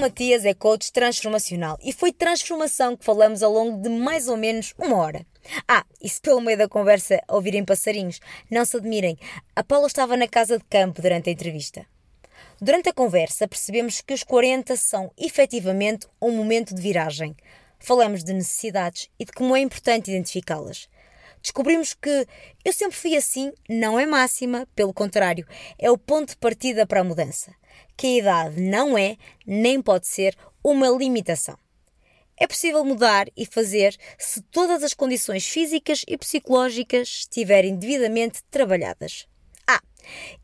Matias é coach transformacional e foi transformação que falamos ao longo de mais ou menos uma hora. Ah, e se pelo meio da conversa ouvirem passarinhos, não se admirem, a Paula estava na casa de campo durante a entrevista. Durante a conversa percebemos que os 40 são efetivamente um momento de viragem. Falamos de necessidades e de como é importante identificá-las. Descobrimos que eu sempre fui assim não é máxima, pelo contrário, é o ponto de partida para a mudança que a idade não é, nem pode ser, uma limitação. É possível mudar e fazer se todas as condições físicas e psicológicas estiverem devidamente trabalhadas. Ah,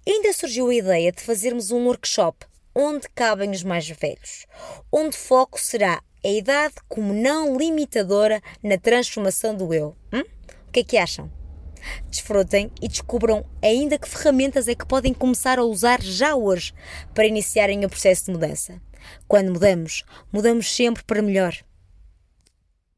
ainda surgiu a ideia de fazermos um workshop onde cabem os mais velhos, onde foco será a idade como não limitadora na transformação do eu. Hum? O que é que acham? Desfrutem e descubram ainda que ferramentas é que podem começar a usar já hoje para iniciarem o processo de mudança. Quando mudamos, mudamos sempre para melhor.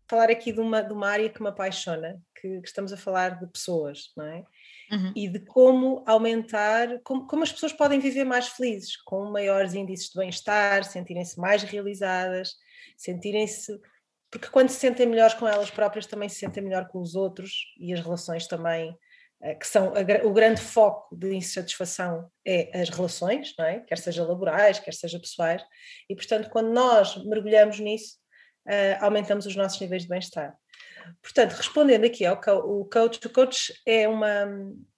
Falar aqui de uma, de uma área que me apaixona, que, que estamos a falar de pessoas, não é? Uhum. E de como aumentar, como, como as pessoas podem viver mais felizes, com maiores índices de bem-estar, sentirem-se mais realizadas, sentirem-se porque quando se sentem melhores com elas próprias também se sentem melhor com os outros e as relações também eh, que são a, o grande foco de insatisfação é as relações, não é? quer seja laborais, quer seja pessoais, e portanto quando nós mergulhamos nisso, uh, aumentamos os nossos níveis de bem-estar. Portanto, respondendo aqui ao o coach, o coach é uma,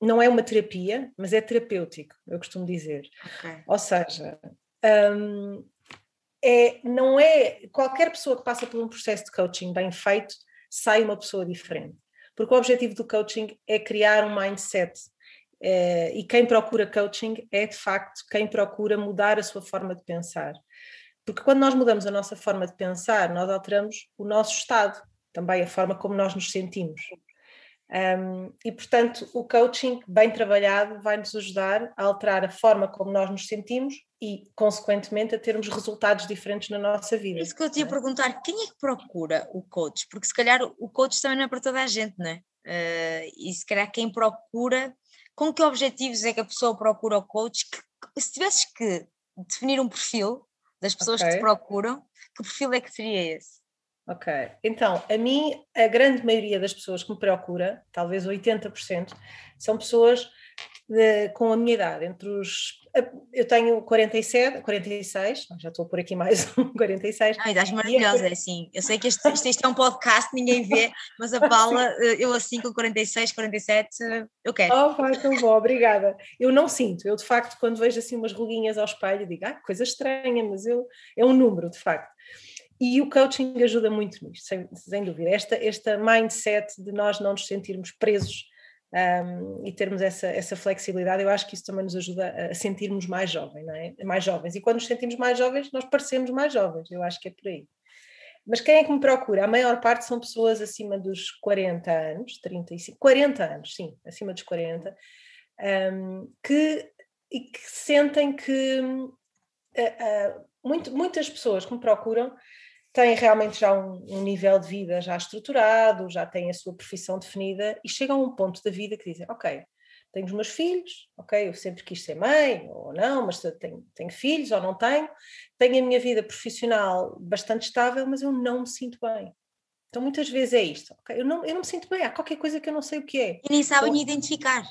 não é uma terapia, mas é terapêutico, eu costumo dizer. Okay. Ou seja, um, é, não é qualquer pessoa que passa por um processo de coaching bem feito sai uma pessoa diferente. Porque o objetivo do coaching é criar um mindset. É, e quem procura coaching é de facto quem procura mudar a sua forma de pensar. Porque quando nós mudamos a nossa forma de pensar, nós alteramos o nosso estado, também a forma como nós nos sentimos. Um, e, portanto, o coaching bem trabalhado vai nos ajudar a alterar a forma como nós nos sentimos e, consequentemente, a termos resultados diferentes na nossa vida. Isso que eu te ia é? perguntar, quem é que procura o coach? Porque se calhar o coach também não é para toda a gente, não é? Uh, e se calhar quem procura, com que objetivos é que a pessoa procura o coach? Que, se tivesses que definir um perfil das pessoas okay. que te procuram, que perfil é que seria esse? Ok, então, a mim, a grande maioria das pessoas que me procura, talvez 80%, são pessoas de, com a minha idade, entre os. Eu tenho 47, 46, já estou por aqui mais um 46. Ah, idades maravilhosas, é assim. Eu sei que este, isto é um podcast, ninguém vê, mas a Paula, eh, eu assim com 46, 47, eu quero. Oh, vai, tão bom, obrigada. Eu não sinto, eu de facto, quando vejo assim umas ruguinhas ao espelho, digo, ah, coisa estranha, mas eu, é um número, de facto. E o coaching ajuda muito nisto, sem, sem dúvida. Esta, esta mindset de nós não nos sentirmos presos um, e termos essa, essa flexibilidade, eu acho que isso também nos ajuda a sentirmos mais jovens, não é? Mais jovens. E quando nos sentimos mais jovens, nós parecemos mais jovens, eu acho que é por aí. Mas quem é que me procura? A maior parte são pessoas acima dos 40 anos, 35, 40 anos, sim, acima dos 40, um, que, e que sentem que uh, uh, muito, muitas pessoas que me procuram têm realmente já um, um, nível de vida já estruturado, já têm a sua profissão definida e chegam a um ponto da vida que dizem, ok, tenho os meus filhos, ok, eu sempre quis ser mãe ou não, mas tenho, tenho filhos ou não tenho, tenho a minha vida profissional bastante estável, mas eu não me sinto bem. Então muitas vezes é isto, ok, eu não, eu não me sinto bem, há qualquer coisa que eu não sei o que é. E nem sabem então, identificar.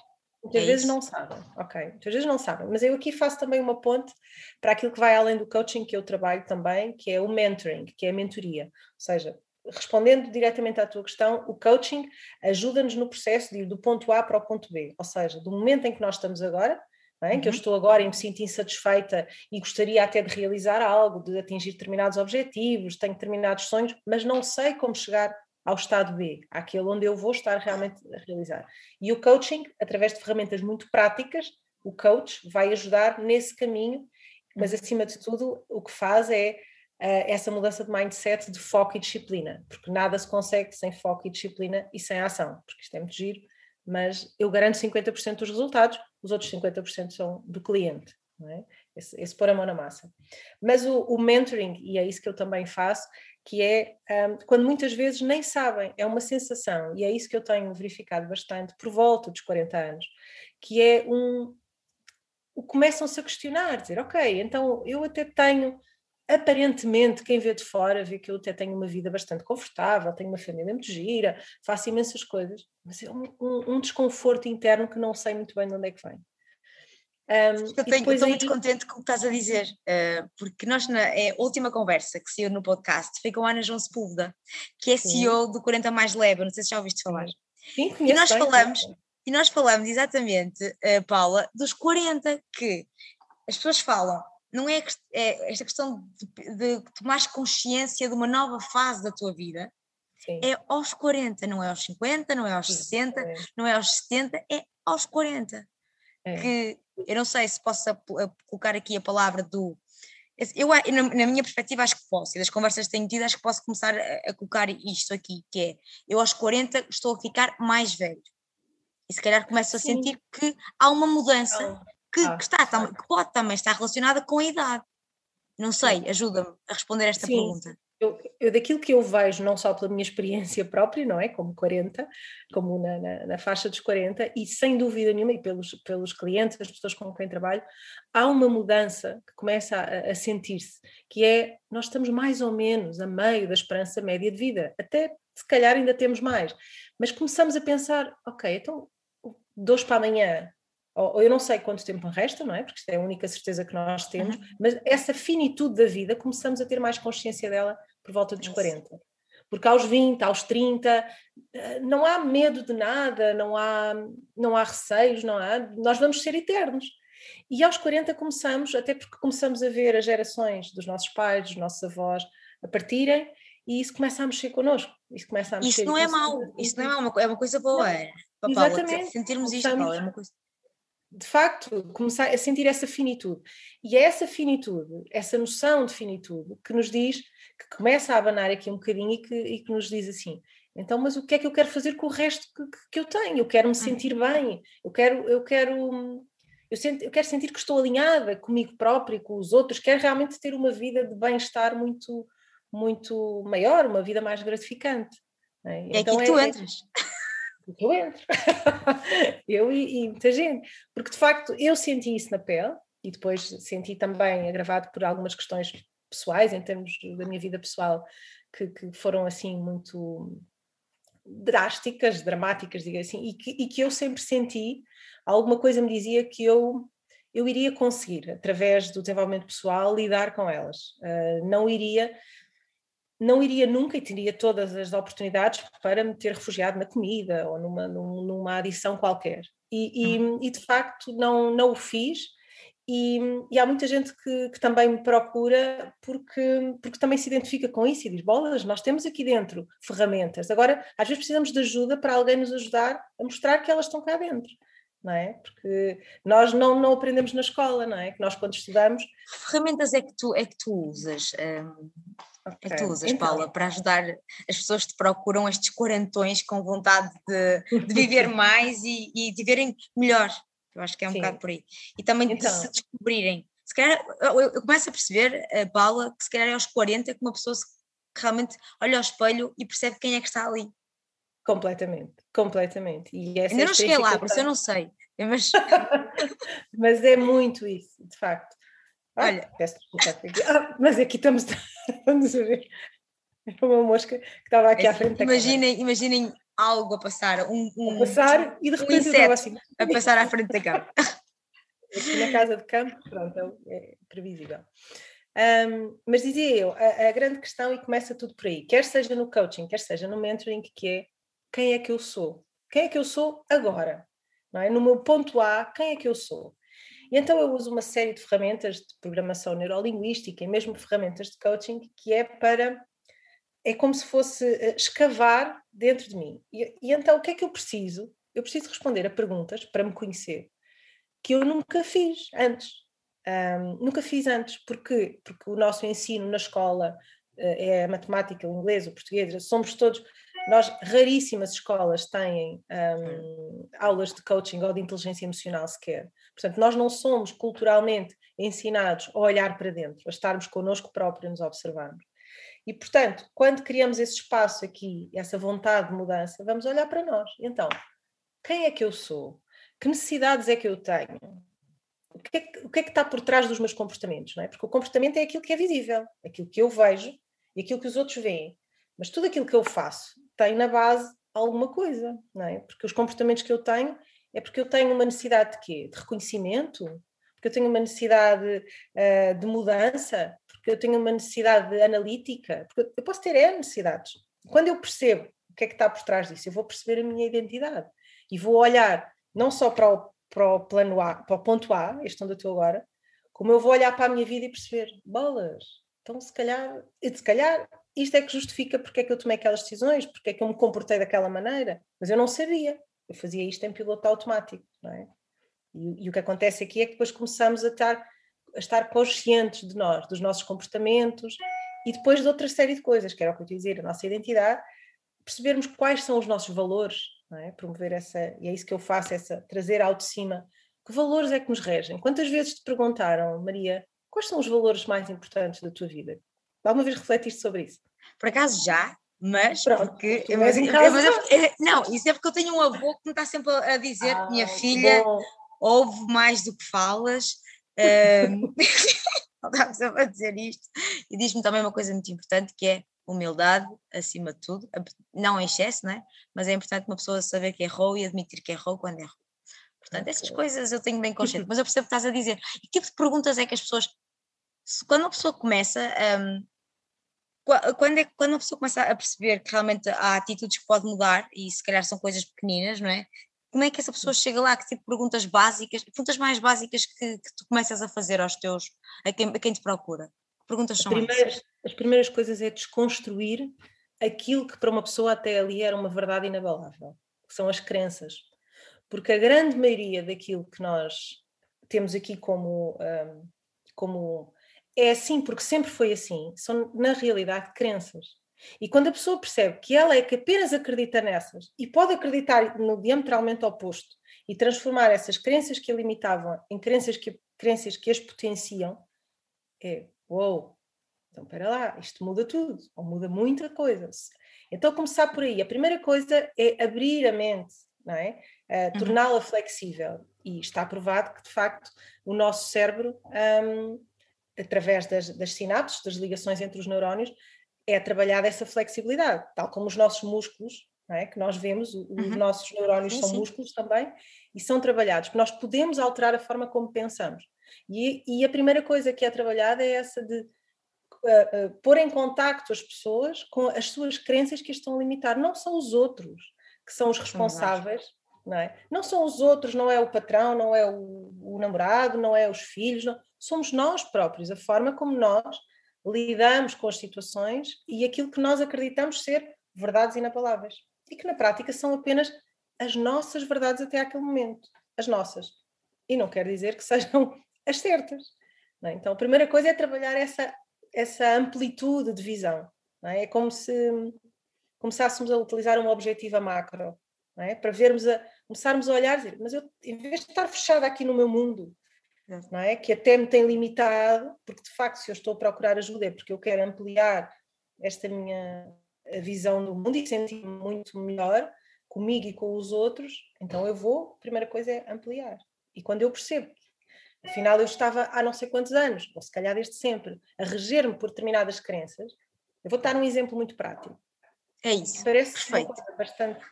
Muitas é vezes isso. não sabem, ok. Muitas vezes não sabem, mas eu aqui faço também uma ponte para aquilo que vai além do coaching que eu trabalho também, que é o mentoring, que é a mentoria. Ou seja, respondendo diretamente à tua questão, o coaching ajuda-nos no processo de ir do ponto A para o ponto B. Ou seja, do momento em que nós estamos agora, é? uhum. que eu estou agora e me sinto insatisfeita e gostaria até de realizar algo, de atingir determinados objetivos, tenho determinados sonhos, mas não sei como chegar ao estado B, àquele onde eu vou estar realmente a realizar. E o coaching, através de ferramentas muito práticas, o coach vai ajudar nesse caminho mas uhum. acima de tudo o que faz é uh, essa mudança de mindset de foco e disciplina, porque nada se consegue sem foco e disciplina e sem ação, porque isto é muito giro, mas eu garanto 50% dos resultados, os outros 50% são do cliente, não é? Esse, esse pôr a mão na massa. Mas o, o mentoring, e é isso que eu também faço, que é um, quando muitas vezes nem sabem, é uma sensação, e é isso que eu tenho verificado bastante por volta dos 40 anos, que é um. começam-se a questionar, dizer, ok, então eu até tenho. Aparentemente, quem vê de fora vê que eu até tenho uma vida bastante confortável, tenho uma família muito gira, faço imensas coisas, mas é um, um, um desconforto interno que não sei muito bem de onde é que vem. Um, eu estou aí... muito contente com o que estás a dizer, uh, porque nós, na é última conversa que saiu no podcast, foi com a Ana João Sepúlveda, que é Sim. CEO do 40 Mais Leve, não sei se já ouviste falar. Sim, e nós bem, falamos, e nós falamos exatamente, uh, Paula, dos 40 que as pessoas falam, não é, é esta questão de, de tomar consciência de uma nova fase da tua vida, Sim. é aos 40, não é aos 50, não é aos Sim, 60, é. não é aos 70, é aos 40. É. Que eu não sei se posso colocar aqui a palavra do. Eu, na minha perspectiva, acho que posso, e das conversas que tenho tido, acho que posso começar a, colocar isto aqui, que é, eu aos 40 estou a ficar mais velho. E se calhar começo a sentir que há uma mudança que, ah, que, está, que pode também estar relacionada com a idade. Não sei, ajuda-me a responder esta Sim. pergunta eu, eu, daquilo que eu vejo, não só pela minha experiência própria, não é? Como 40, como na, na, na, faixa dos 40, e sem dúvida nenhuma, e pelos, pelos clientes, as pessoas com quem trabalho, há uma mudança que começa a, a sentir-se, que é nós estamos mais ou menos a meio da esperança média de vida, até se calhar ainda temos mais, mas começamos a pensar, ok, então dois para amanhã, ou, eu não sei quanto tempo resta, não é? Porque isto é a única certeza que nós temos, uhum. mas essa finitude da vida começamos a ter mais consciência dela por volta dos 40. Porque aos 20, aos 30, eh, não há medo de nada, não há, não há receios, não há, nós vamos ser eternos. E aos 40 começamos, até porque começamos a ver as gerações dos nossos pais, dos nossos avós a partirem, e isso começa a mexer connosco. Isso, começa a mexer isso não é mau, isso não é mau, é uma coisa boa. Não, é, exatamente. sentirmos isto, Paulo, é uma coisa de facto, começar a sentir essa finitude. E é essa finitude, essa noção de finitude, que nos diz, que começa a abanar aqui um bocadinho e que, e que nos diz assim: então, mas o que é que eu quero fazer com o resto que, que eu tenho? Eu quero me sentir bem, eu quero, eu quero. Eu, sento, eu quero sentir que estou alinhada comigo própria e com os outros, quero realmente ter uma vida de bem-estar muito, muito maior, uma vida mais gratificante. É, é então, aqui que tu é, é entras eu entro. eu e, e, muita gente. Porque de facto eu senti isso na pele e depois senti também agravado por algumas questões pessoais, em termos da minha vida pessoal, que, que foram assim muito drásticas, dramáticas, diga assim, e que, e que eu sempre senti, alguma coisa me dizia que eu eu iria conseguir, através do desenvolvimento pessoal, lidar com elas. Uh, não iria não iria nunca e teria todas as oportunidades para me ter refugiado na comida ou numa, numa adição qualquer. E, e, uhum. e de facto não, não o fiz. E, e há muita gente que, que, também me procura porque, porque também se identifica com isso e diz: bolas, nós temos aqui dentro ferramentas. Agora, às vezes precisamos de ajuda para alguém nos ajudar a mostrar que elas estão cá dentro. Não é? Porque nós não, não aprendemos na escola, não é? Que nós, quando estudamos. Que ferramentas é que tu, é que tu usas? Um, Okay. É tu usas, então. Paula, para ajudar as pessoas que te procuram estes quarentões com vontade de, de viver mais e, e de viverem melhor. Eu acho que é um Sim. bocado por aí. E também então. de se descobrirem. Se calhar, eu, eu começo a perceber, uh, Paula, que se calhar é aos 40 que uma pessoa se, que realmente olha ao espelho e percebe quem é que está ali. Completamente, completamente. E essa Ainda não cheguei lá, por isso eu não sei. Mas... mas é muito isso, de facto. Ah, Olha, peço desculpa aqui. Ah, mas aqui estamos, vamos ver. É uma mosca que estava aqui é, à frente. Imaginem, imaginem algo a passar, um, um, a passar e de repente um assim. a passar à frente da cama. Aqui na casa de campo, pronto, é, é previsível. Um, mas dizia eu, a, a, grande questão, e começa tudo por aí, quer seja no coaching, quer seja no mentoring, que é quem é que eu sou? Quem é que eu sou agora? Não é? No meu ponto A, quem é que eu sou? E então eu uso uma série de ferramentas de programação neurolinguística e mesmo ferramentas de coaching que é para é como se fosse eh, escavar dentro de mim. E, e, então o que é que eu preciso? Eu preciso responder a perguntas para me conhecer que eu nunca fiz antes. Um, nunca fiz antes, porque porque o nosso ensino na escola uh, é a matemática, o inglês, o português, somos todos nós raríssimas escolas têm um, aulas de coaching ou de inteligência emocional sequer. Portanto, nós não somos culturalmente ensinados a olhar para dentro, a estarmos connosco próprios, nos observarmos. E, portanto, quando criamos esse espaço aqui, essa vontade de mudança, vamos olhar para nós. Então, quem é que eu sou? Que necessidades é que eu tenho? O que é que, que, é que está por trás dos meus comportamentos? Não é? Porque o comportamento é aquilo que é visível, aquilo que eu vejo e aquilo que os outros veem. Mas tudo aquilo que eu faço tem na base alguma coisa, não é? Porque os comportamentos que eu tenho é porque eu tenho uma necessidade de quê? De reconhecimento? Porque eu tenho uma necessidade uh, de mudança? Porque eu tenho uma necessidade analítica? Porque eu posso ter é necessidades. Quando eu percebo o que é que está por trás disso, eu vou perceber a minha identidade e vou olhar não só para o, para o plano A, para o ponto A, este onde eu estou agora, como eu vou olhar para a minha vida e perceber, bolas, então se calhar, se calhar isto é que justifica porque é que eu tomei aquelas decisões, porque é que eu me comportei daquela maneira, mas eu não sabia, eu fazia isto em piloto automático, não é? E, e o que acontece aqui é que depois começamos a estar, a estar conscientes de nós, dos nossos comportamentos e depois de outra série de coisas, que era o que eu ia dizer, a nossa identidade, percebermos quais são os nossos valores, é? Promover essa, e é isso que eu faço, essa, trazer ao de cima, que valores é que nos regem? Quantas vezes te perguntaram, Maria, quais são os valores mais importantes da tua vida? Alguma vez refletiste sobre isso? Por acaso já, mas Pronto, porque. Mas, é, não, isso é porque eu tenho um avô que me está sempre a dizer: ah, minha filha, bom. ouve mais do que falas. Um, está sempre a dizer isto. E diz-me também uma coisa muito importante que é humildade acima de tudo, não em excesso, não é? Mas é importante uma pessoa saber que errou e admitir que errou quando errou. Portanto, essas coisas eu tenho bem consciente, mas eu percebo que estás a dizer. E que tipo de perguntas é que as pessoas. Quando a pessoa começa. Um, quando, é, quando a pessoa começa a perceber que realmente há atitudes que pode mudar e se calhar são coisas pequeninas, não é? Como é que essa pessoa chega lá? Que tipo de perguntas básicas, perguntas mais básicas que, que tu começas a fazer aos teus, a quem, a quem te procura? Que perguntas são as primeiras, As primeiras coisas é desconstruir aquilo que para uma pessoa até ali era uma verdade inabalável, que são as crenças. Porque a grande maioria daquilo que nós temos aqui como, um, como é assim porque sempre foi assim, são na realidade crenças. E quando a pessoa percebe que ela é que apenas acredita nessas e pode acreditar no diametralmente oposto e transformar essas crenças que a limitavam em crenças que, crenças que as potenciam, é uou, wow, então espera lá, isto muda tudo, ou muda muita coisa. Então começar por aí. A primeira coisa é abrir a mente, não é? Uh, torná-la flexível. E está provado que, de facto, o nosso cérebro um, através das, das sinapses, das ligações entre os neurónios, é trabalhada essa flexibilidade, tal como os nossos músculos, é? que nós vemos, os uhum. nossos neurónios sim, são sim. músculos também, e são trabalhados, nós podemos alterar a forma como pensamos. E, e a primeira coisa que é trabalhada é essa de uh, uh, pôr em contacto as pessoas com as suas crenças que estão a limitar. Não são os outros que são os responsáveis, não é? Não são os outros, não é o patrão, não é o, o namorado, não é os filhos, não, somos nós próprios, a forma como nós lidamos com as situações e aquilo que nós acreditamos ser verdades inabaláveis e que na prática são apenas as nossas verdades até aquele momento, as nossas. E não quer dizer que sejam as certas. É? Então, a primeira coisa é trabalhar essa, essa amplitude de visão. É? é? como se começássemos a utilizar uma objetiva macro, é? para vermos a, começarmos a olhar e dizer, mas eu, em vez de estar fechada aqui no meu mundo, não é? Que até me tem limitado, porque de facto, se eu estou a procurar ajuda é porque eu quero ampliar esta minha visão do mundo e sentir-me muito melhor comigo e com os outros, então eu vou, a primeira coisa é ampliar. E quando eu percebo afinal, eu estava há não sei quantos anos, ou se calhar desde sempre, a reger-me por determinadas crenças, eu vou dar um exemplo muito prático. É isso. Parece Perfeito. bastante.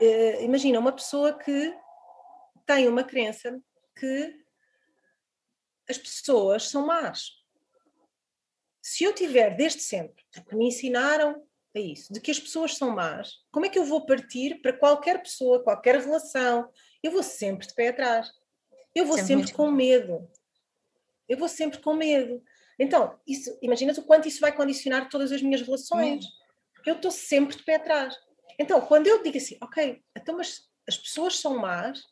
Uh, imagina uma pessoa que tem uma crença que as pessoas são más. Se eu tiver desde sempre, porque me ensinaram a isso, de que as pessoas são más, como é que eu vou partir para qualquer pessoa, qualquer relação? Eu vou sempre de pé atrás. Eu vou sempre, sempre com medo. Eu vou sempre com medo. Então, isso, imaginas o quanto isso vai condicionar todas as minhas relações. Porque eu estou sempre de pé atrás. Então, quando eu digo assim, ok, então, mas as pessoas são más,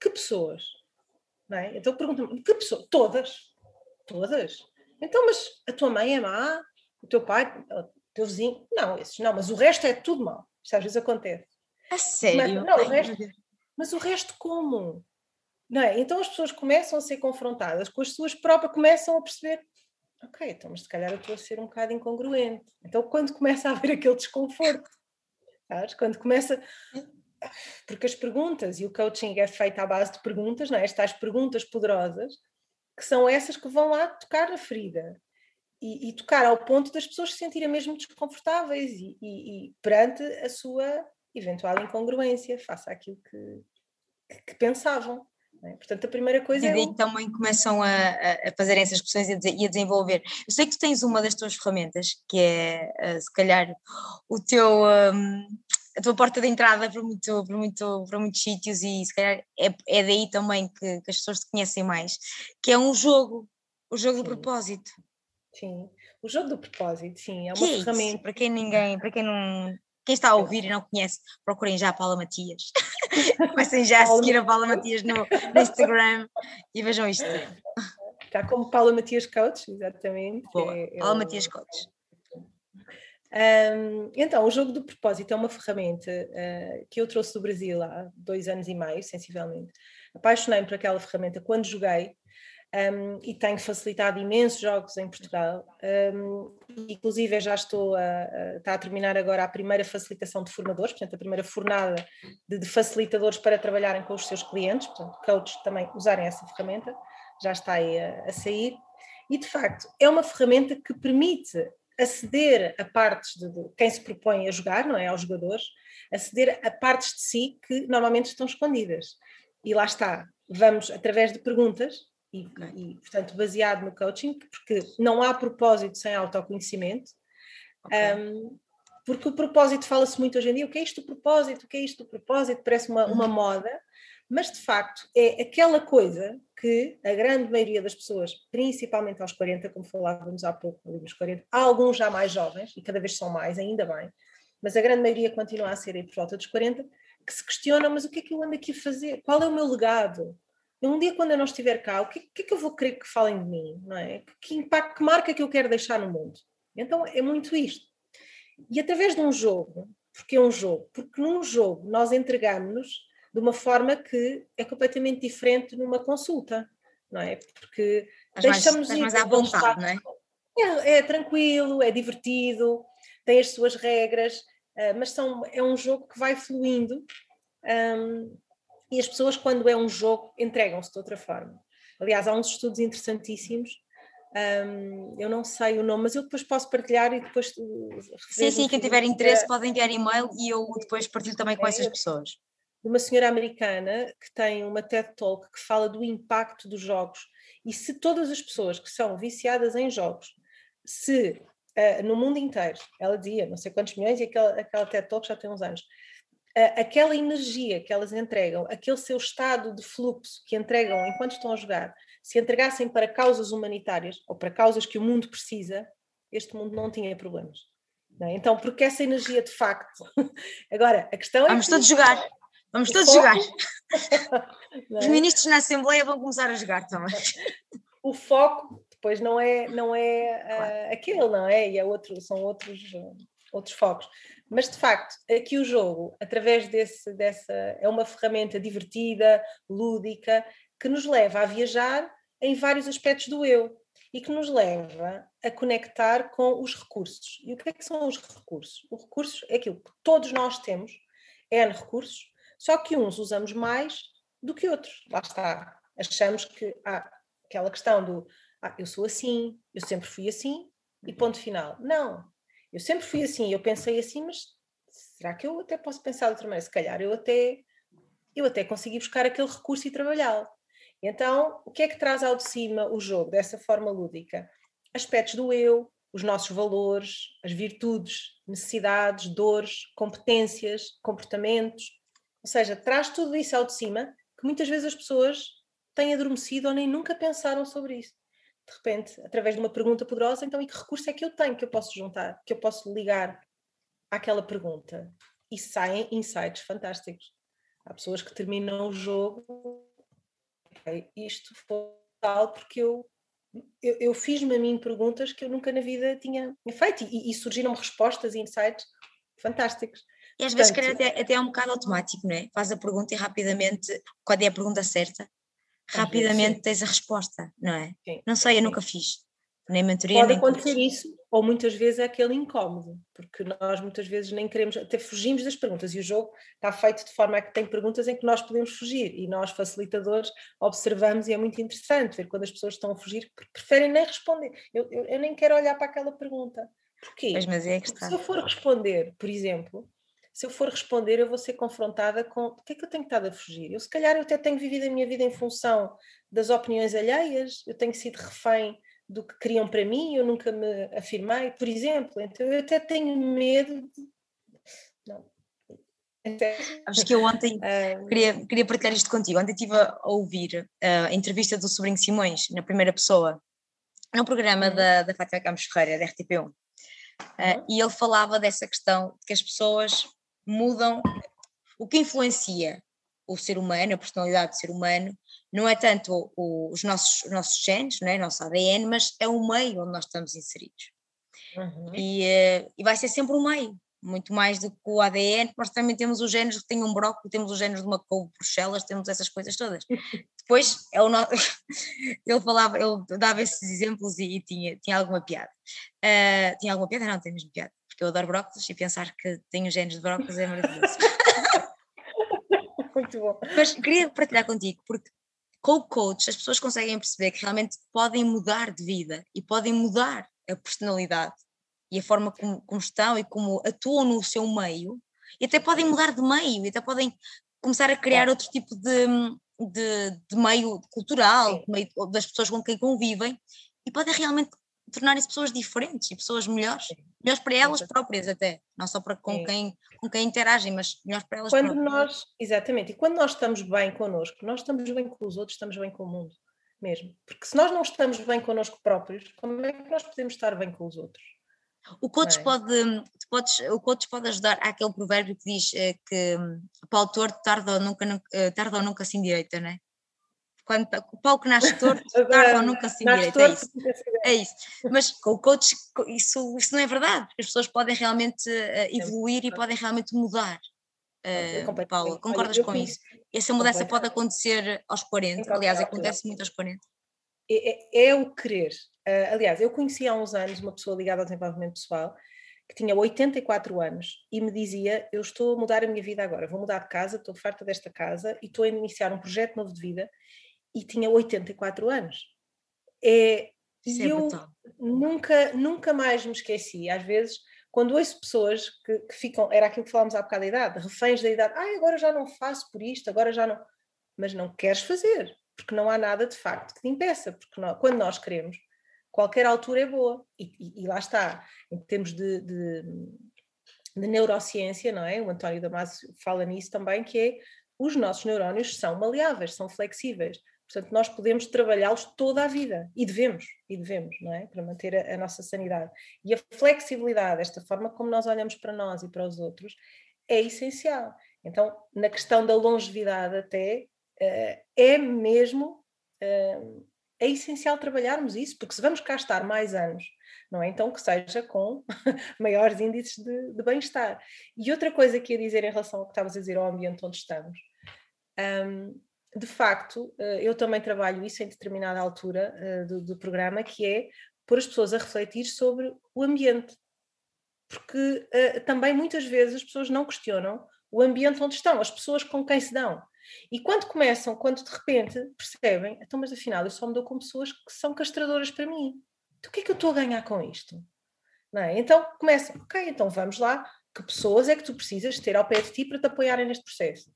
que pessoas? Não é? Então pergunta-me, que pessoa? Todas. Todas. Então, mas a tua mãe é má? O teu pai? O teu vizinho? Não, esses não, mas o resto é tudo mau. Isto às vezes acontece. A sério? Mas, não, o resto, mas o resto como? Não é? Então as pessoas começam a ser confrontadas com as suas próprias, começam a perceber, ok, então, mas se calhar eu estou a ser um bocado incongruente. Então quando começa a haver aquele desconforto, sabes? Quando começa. Porque as perguntas e o coaching é feito à base de perguntas, não é? Estas perguntas poderosas, que são essas que vão lá tocar a ferida. E, e tocar ao ponto das pessoas se sentirem mesmo desconfortáveis e, e, e perante a sua eventual incongruência, face àquilo que, que, que pensavam. É? Portanto, a primeira coisa e daí é. que também começam a, a fazer essas questões e a desenvolver. Eu sei que tu tens uma das tuas ferramentas, que é, uh, se calhar, o teu. Um, a tua porta de entrada para, muito, para, muito, para muitos sítios e se calhar é, é daí também que, que as pessoas te conhecem mais, que é um jogo, o jogo sim. do propósito. Sim, o jogo do propósito, sim, é uma que ferramenta. É isso? Para quem ninguém, para quem não, quem está a ouvir e não conhece, procurem já a Paula Matias. Comecem já a seguir a Paula Matias no, no Instagram e vejam isto. Está como Paula Matias Coach, exatamente. Boa, é, Paula Matias Coach. Um, então, o jogo do propósito é uma ferramenta uh, que eu trouxe do Brasil há dois anos e meio, sensivelmente. Apaixonei-me por aquela ferramenta quando joguei um, e tenho facilitado imensos jogos em Portugal. Um, inclusive, já estou a, a, está a terminar agora a primeira facilitação de formadores, portanto, a primeira fornada de, de facilitadores para trabalharem com os seus clientes, portanto, coaches também usarem essa ferramenta, já está aí a, a sair. E, de facto, é uma ferramenta que permite aceder a partes de, de, quem se propõe a jogar, não é? Aos jogadores, aceder a partes de si que normalmente estão escondidas. E lá está, vamos, através de perguntas, e, okay. e, portanto, baseado no coaching, porque não há propósito sem autoconhecimento. Okay. Um, porque o propósito fala-se muito hoje em dia, o que é isto do propósito, o que é isto do propósito, parece uma, uma uhum. moda, mas de facto é aquela coisa que a grande maioria das pessoas, principalmente aos 40, como falávamos há pouco, nos 40, há alguns já mais jovens, e cada vez são mais, ainda bem, mas a grande maioria continua a ser aí por volta dos 40, que se questionam, mas o que é que eu ando aqui a fazer? Qual é o meu legado? um dia quando eu não estiver cá, o que, que, é que eu vou querer que falem de mim? Não é? Que impacto, que marca que eu quero deixar no mundo? Então é muito isto. E através de um jogo, porque é um jogo? Porque num jogo nós entregamos-nos de uma forma que é completamente diferente numa consulta, não é? Porque deixamos mais, ir mais à vontade, não é? é? É tranquilo, é divertido, tem as suas regras, uh, mas são, é um jogo que vai fluindo um, e as pessoas, quando é um jogo, entregam-se de outra forma. Aliás, há uns estudos interessantíssimos. Um, eu não sei o nome, mas eu depois posso partilhar e depois. Sim, sim, quem tiver interesse pode enviar e-mail e eu depois partilho também com essas pessoas. Uma senhora americana que tem uma TED Talk que fala do impacto dos jogos. E se todas as pessoas que são viciadas em jogos, se uh, no mundo inteiro, ela dizia não sei quantos milhões, e aquela, aquela TED Talk já tem uns anos, aquela energia que elas entregam, aquele seu estado de fluxo que entregam enquanto estão a jogar, se entregassem para causas humanitárias ou para causas que o mundo precisa, este mundo não tinha problemas. Não é? Então, porque essa energia de facto. Agora, a questão é. Vamos todos jogar. Vamos todos foco... jogar. É? Os ministros na Assembleia vão começar a jogar também. O foco depois não é, não é uh, aquele, não é? E é outro, são outros, uh, outros focos. Mas de facto, aqui o jogo, através desse, dessa, é uma ferramenta divertida, lúdica, que nos leva a viajar em vários aspectos do eu e que nos leva a conectar com os recursos. E o que é que são os recursos? O recurso é aquilo que todos nós temos, N recursos, só que uns usamos mais do que outros. Lá está. Achamos que há aquela questão do ah, eu sou assim, eu sempre fui assim, e ponto final. Não, eu sempre fui assim, eu pensei assim, mas será que eu até posso pensar de outra maneira? Se calhar eu até, eu até consegui buscar aquele recurso e trabalhá-lo. Então, o que é que traz ao de cima o jogo, dessa forma lúdica? Aspectos do eu, os nossos valores, as virtudes, necessidades, dores, competências, comportamentos. Ou seja, traz tudo isso ao de cima que muitas vezes as pessoas têm adormecido ou nem nunca pensaram sobre isso de repente, através de uma pergunta poderosa, então e que recurso é que eu tenho que eu posso juntar, que eu posso ligar àquela pergunta? E saem insights fantásticos. Há pessoas que terminam o jogo ok, isto foi tal porque eu, eu, eu fiz-me a mim perguntas que eu nunca na vida tinha feito e, e surgiram respostas e insights fantásticos. E às vezes, Portanto, até, até é um bocado automático, não é? Faz a pergunta e rapidamente, quando é a pergunta certa, rapidamente tens a resposta, não é? Sim. Não sei, eu sim. nunca fiz. Nem mentoria, Pode nem acontecer curso. isso, ou muitas vezes é aquele incómodo, porque nós muitas vezes nem queremos, até fugimos das perguntas, e o jogo está feito de forma a que tem perguntas em que nós podemos fugir, e nós, facilitadores, observamos, e é muito interessante ver quando as pessoas estão a fugir, porque preferem nem responder. Eu, eu, eu nem quero olhar para aquela pergunta. Porquê? Mas é que está. Se eu for responder, por exemplo, se eu for responder, eu vou ser confrontada com o que é que eu tenho estado a fugir? Eu, se calhar, eu até tenho vivido a minha vida em função das opiniões alheias, eu tenho sido refém do que queriam para mim, eu nunca me afirmei, por exemplo. Então, eu até tenho medo de. Não. Que eu ontem queria, queria partilhar isto contigo. Ontem estive a ouvir a entrevista do sobrinho Simões, na primeira pessoa, no programa uhum. da, da Fátima Campos Ferreira, da RTP1. Uh, uhum. e ele falava dessa questão de que as pessoas mudam o que influencia o ser humano, a personalidade do ser humano, não é tanto o, os, nossos, os nossos genes, não é? nosso ADN, mas é o meio onde nós estamos inseridos. Uhum. E, uh, e vai ser sempre o meio, muito mais do que o ADN, nós também temos os genes que têm um brócolis, temos os genes de uma couve Bruxelas, temos essas coisas todas. Depois, é o no... ele falava, ele dava esses exemplos e, e tinha, tinha alguma piada. Uh, tinha alguma piada? Não, tem mesmo piada porque eu adoro brócolis e pensar que tenho genes de brócolis é maravilhoso. Muito bom. Mas queria partilhar contigo, porque com o coach as pessoas conseguem perceber que realmente podem mudar de vida e podem mudar a personalidade e a forma como, como estão e como atuam no seu meio, e até podem mudar de meio, e até podem começar a criar outro tipo de, de, de meio cultural, meio das pessoas com quem convivem, e podem realmente tornarem-se pessoas diferentes e pessoas melhores, melhores para elas próprias até, não só para com quem, com quem interagem, mas melhores para elas quando próprias. Nós, exatamente, e quando nós estamos bem connosco, nós estamos bem com os outros, estamos bem com o mundo mesmo. Porque se nós não estamos bem connosco próprios, como é que nós podemos estar bem com os outros? O coach, é? pode, podes, o coach pode ajudar àquele provérbio que diz eh, que hum, para o torto tarda ou nunca, eh, tarda ou nunca se endireita, não é? Quando o pau que nasce torto, tarde ou nunca se endireita, é isso. É isso. Mas com o coach isso, isso não é verdade, as pessoas podem realmente uh, evoluir e podem realmente mudar. Uh, Paula, concordas com isso? Essa mudança pode acontecer aos 40, aliás, acontece muito aos 40. É, é, é o querer. Uh, aliás, eu conheci há uns anos uma pessoa ligada ao desenvolvimento pessoal que tinha 84 anos e me dizia: Eu estou a mudar a minha vida agora, vou mudar de casa, estou farta desta casa e estou a iniciar um projeto novo de vida e tinha 84 anos. É, e é eu nunca, nunca mais me esqueci. Às vezes, quando ouço pessoas que, que, ficam, era aquilo que falámos há bocado da idade, reféns da idade, ah, agora já não faço por isto, agora já não. Mas não queres fazer, porque não há nada de facto que te impeça, porque não, quando nós queremos, qualquer altura é boa. E, e, e lá está, em termos de, de, de, neurociência, não é? O António Damasio fala nisso também, que é os nossos neurónios são maleáveis, são flexíveis. Portanto, nós podemos trabalhá-los toda a vida e devemos, e devemos, não é? Para manter a, a, nossa sanidade. E a flexibilidade, esta forma como nós olhamos para nós e para os outros, é essencial. Então, na questão da longevidade, até uh, é mesmo. Uh, é essencial trabalharmos isso, porque se vamos cá estar mais anos, não é? Então que seja com maiores índices de, de bem-estar. E outra coisa que ia dizer em relação ao que estavas a dizer ao ambiente onde estamos, um, de facto, eh, eu também trabalho isso em determinada altura eh, do, do programa, que é pôr as pessoas a refletir sobre o ambiente. Porque uh, também muitas vezes as pessoas não questionam o ambiente onde estão, as pessoas com quem se dão. E quando começam, quando de repente percebem, então, mas afinal eu só me dou com pessoas que são castradoras para mim. Então o que é que eu estou a ganhar com isto? É? Então começam, ok, então vamos lá, que pessoas é que tu precisas ter ao pé de ti para te apoiarem neste processo?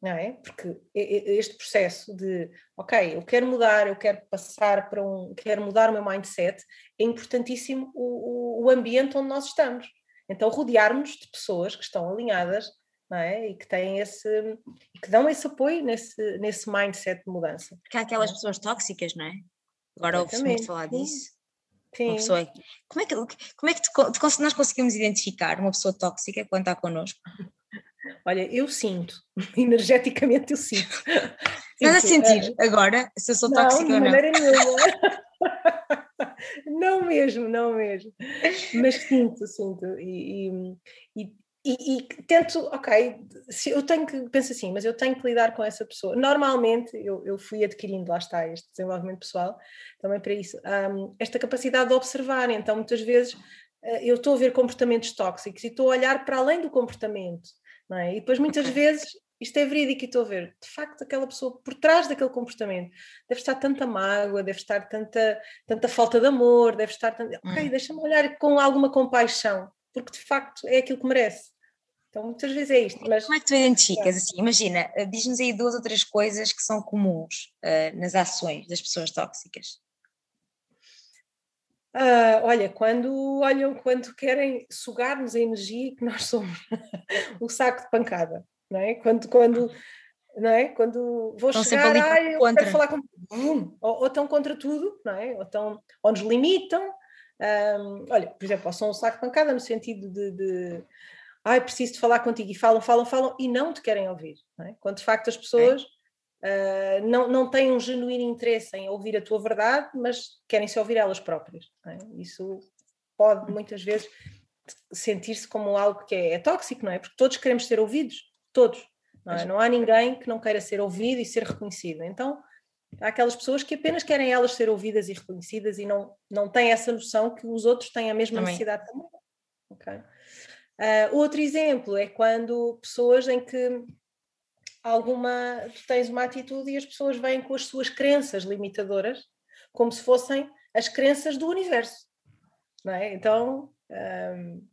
Não é? Porque este processo de, ok, eu quero mudar, eu quero passar para um, quero mudar o meu mindset, é importantíssimo o, o ambiente onde nós estamos. Então, rodearmos de pessoas que estão alinhadas, não é? E que têm esse, que dão esse apoio nesse, nesse mindset de mudança. Porque há aquelas pessoas tóxicas, não é? Agora ouve-se muito falar disso. Sim. Uma pessoa, como é que, como é que te, nós conseguimos identificar uma pessoa tóxica quando está connosco? Olha, eu sinto, energeticamente eu sinto. Estás a sentir uh, agora se eu sou não, tóxica ou não? Não mesmo, não mesmo. Mas sinto, sinto. E, e, e, e, tento, ok, se eu tenho que, penso assim, mas eu tenho que lidar com essa pessoa. Normalmente eu, eu fui adquirindo, lá está, este desenvolvimento pessoal, também para isso, um, esta capacidade de observar. Então, muitas vezes uh, eu estou a ver comportamentos tóxicos e estou a olhar para além do comportamento, é? E depois muitas okay. vezes isto é verídico e estou a ver, de facto, aquela pessoa por trás daquele comportamento deve estar tanta mágoa, deve estar tanta, tanta falta de amor, deve estar. Tanta... Ok, hum. deixa-me olhar com alguma compaixão, porque de facto é aquilo que merece. Então, muitas vezes é isto. Mas... Como é que tu identificas? Assim, imagina, diz-nos aí duas ou três coisas que são comuns uh, nas ações das pessoas tóxicas. Uh, olha, quando olham, quando querem sugar-nos a energia que nós somos, o saco de pancada não é? Quando, quando, não é? quando vou estão chegar, ah, eu contra. quero falar com ou, ou estão contra tudo, não é? Ou, estão, ou nos limitam. Um, olha, por exemplo, ou são um saco de pancada no sentido de, de ai, preciso de falar contigo, e falam, falam, falam, e não te querem ouvir. Não é? Quando de facto as pessoas é. Uh, não, não têm um genuíno interesse em ouvir a tua verdade, mas querem se ouvir elas próprias. É? Isso pode muitas vezes sentir-se como algo que é, é, tóxico, não é? Porque todos queremos ser ouvidos, todos. Não, é? não há ninguém que não queira ser ouvido e ser reconhecido. Então, há aquelas pessoas que apenas querem elas ser ouvidas e reconhecidas e não, não têm essa noção que os outros têm a mesma também. necessidade também. Okay? Uh, outro exemplo é quando pessoas em que alguma tu tens uma atitude e as pessoas vêm com as suas crenças limitadoras como se fossem as crenças do universo. Não é? Então, um,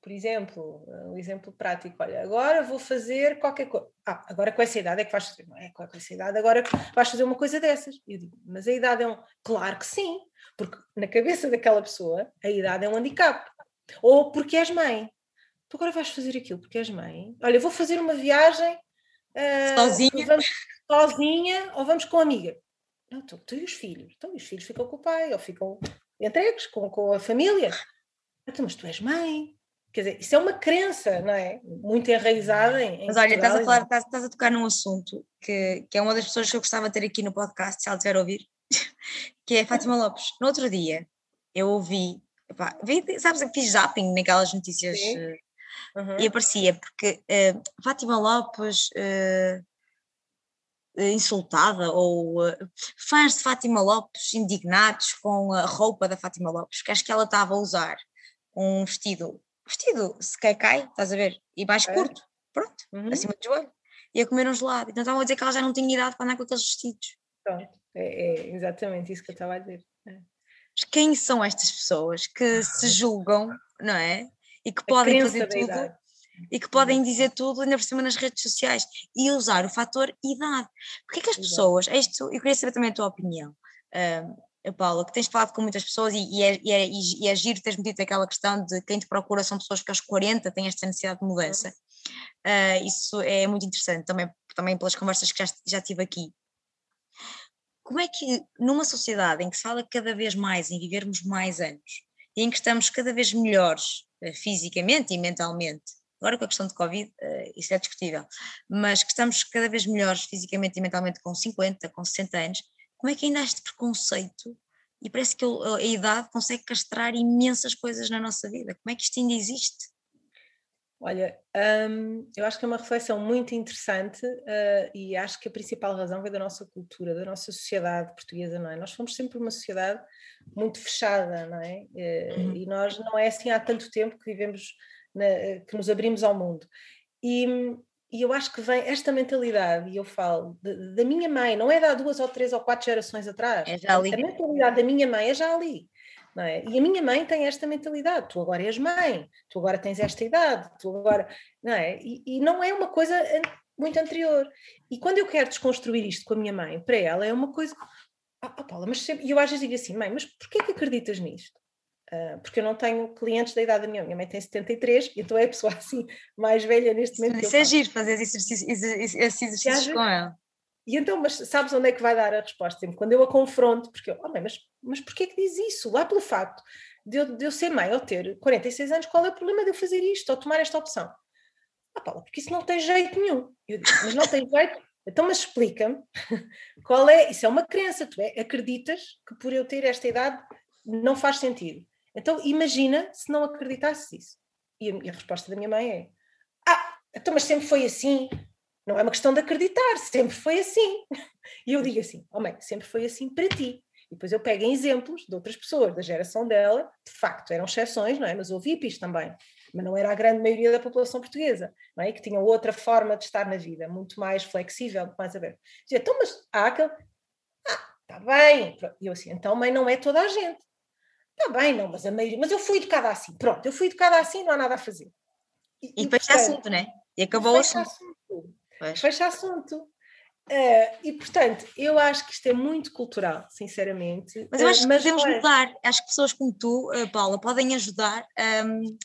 por exemplo, um exemplo prático, olha, agora vou fazer qualquer coisa. Ah, agora com essa idade é que vais fazer, não é? Com essa idade agora vais fazer uma coisa dessas. Eu digo, mas a idade é um. Claro que sim, porque na cabeça daquela pessoa a idade é um handicap. Ou porque és mãe. Tu agora vais fazer aquilo porque és mãe. Olha, vou fazer uma viagem. Sozinha? Vamos, sozinha ou vamos com amiga. Não, tu, tu e os filhos. Então, os filhos ficam com o pai ou ficam entregues com, com a família. Então, mas tu és mãe Quer dizer, isso é uma crença, não é? Muito enraizada em. Mas olha, estás a, falar, estás, estás, a tocar num assunto que, que é uma das pessoas que eu gostava de ter aqui no podcast, se ela estiver a ouvir, que é a Fátima Lopes. No outro dia, eu ouvi, epá, vi, sabes, que fiz zapping naquelas notícias uhum. e aparecia, porque uh, Fátima Lopes. Uh, insultada ou uh, fãs de Fátima Lopes indignados com a roupa da Fátima Lopes, que acho que ela estava a usar um vestido vestido cai, estás a ver? E mais é. curto, pronto, uhum. acima do joelho. E a comer um gelado. Então estavam a dizer que ela já não tinha idade para andar com aqueles vestidos. Pronto, é, é exatamente isso que eu estava a dizer. É. Quem são estas pessoas que se julgam, não é? E que podem fazer tudo e que podem dizer tudo ainda por cima nas redes sociais e usar o fator idade. Porque é que as pessoas, isto, eu queria saber também a tua opinião, uh, Paula, que tens falado com muitas pessoas e, e, é, e, é, e é giro teres metido aquela questão de quem te procura são pessoas que aos 40 têm esta necessidade de mudança. Uh, isso é muito interessante também, também pelas conversas que já, já tive aqui. Como é que numa sociedade em que se fala cada vez mais em vivermos mais anos e em que estamos cada vez melhores fisicamente e mentalmente, agora com a questão de Covid, uh, isso é discutível, mas que estamos cada vez melhores fisicamente e mentalmente com 50, com 60 anos, como é que ainda há este preconceito e parece que a idade consegue castrar imensas coisas na nossa vida. Como é que isto ainda existe? Olha, hum, eu acho que é uma reflexão muito interessante uh, e acho que a principal razão vem da nossa cultura, da nossa sociedade portuguesa, não é? Nós fomos sempre uma sociedade muito fechada, não é? Uh, uhum. E nós não é assim há tanto tempo que vivemos, na, que nos abrimos ao mundo. E, e eu acho que vem esta mentalidade, e eu falo de, da minha mãe, não é de há duas ou três ou quatro gerações atrás. É já ali. A mentalidade da minha mãe é já ali. Não é? E a minha mãe tem esta mentalidade: tu agora és mãe, tu agora tens esta idade, tu agora. Não é? E, e não é uma coisa muito anterior. E quando eu quero desconstruir isto com a minha mãe, para ela é uma coisa. Ah, oh, Paula, mas sempre... E eu às vezes digo assim, mãe, mas porquê que acreditas nisto? Uh, porque eu não tenho clientes da idade da minha, minha mãe tem 73, então é a pessoa assim mais velha neste momento. Isso é giro fazer esses exercícios, exercícios com ela. E então, mas sabes onde é que vai dar a resposta? Quando eu a confronto, porque eu, oh, mãe, mas, mas porquê que diz isso? Lá pelo facto de eu, de eu ser mãe ou ter 46 anos, qual é o problema de eu fazer isto ou tomar esta opção? ah, Paula, porque isso não tem jeito nenhum. Eu digo, mas não tem jeito? Então, mas explica-me qual é, isso é uma crença, tu é, acreditas que por eu ter esta idade não faz sentido. Então, imagina se não acreditasse isso. E a, e a resposta da minha mãe é, ah, então, mas sempre foi assim, não é uma questão de acreditar, sempre foi assim. E eu digo assim, oh mãe, sempre foi assim para ti. E depois eu pego em exemplos de outras pessoas da geração dela, de facto eram exceções, não é? Mas houve hippies também, mas não era a grande maioria da população portuguesa, não é? Que tinham outra forma de estar na vida, muito mais flexível, muito mais aberta. Dizia, então, mas há aquele. Ah, está bem. E eu assim, então, mãe, não é toda a gente. Está bem, não, mas a maioria. Mas eu fui educada assim. Pronto, eu fui educada assim, não há nada a fazer. E, e fecha assunto, não é? E acabou o assunto. Assunto. Fecha assunto. Uh, e portanto, eu acho que isto é muito cultural, sinceramente. Mas eu acho uh, que podemos mudar. Acho que pessoas como tu, uh, Paula, podem ajudar um,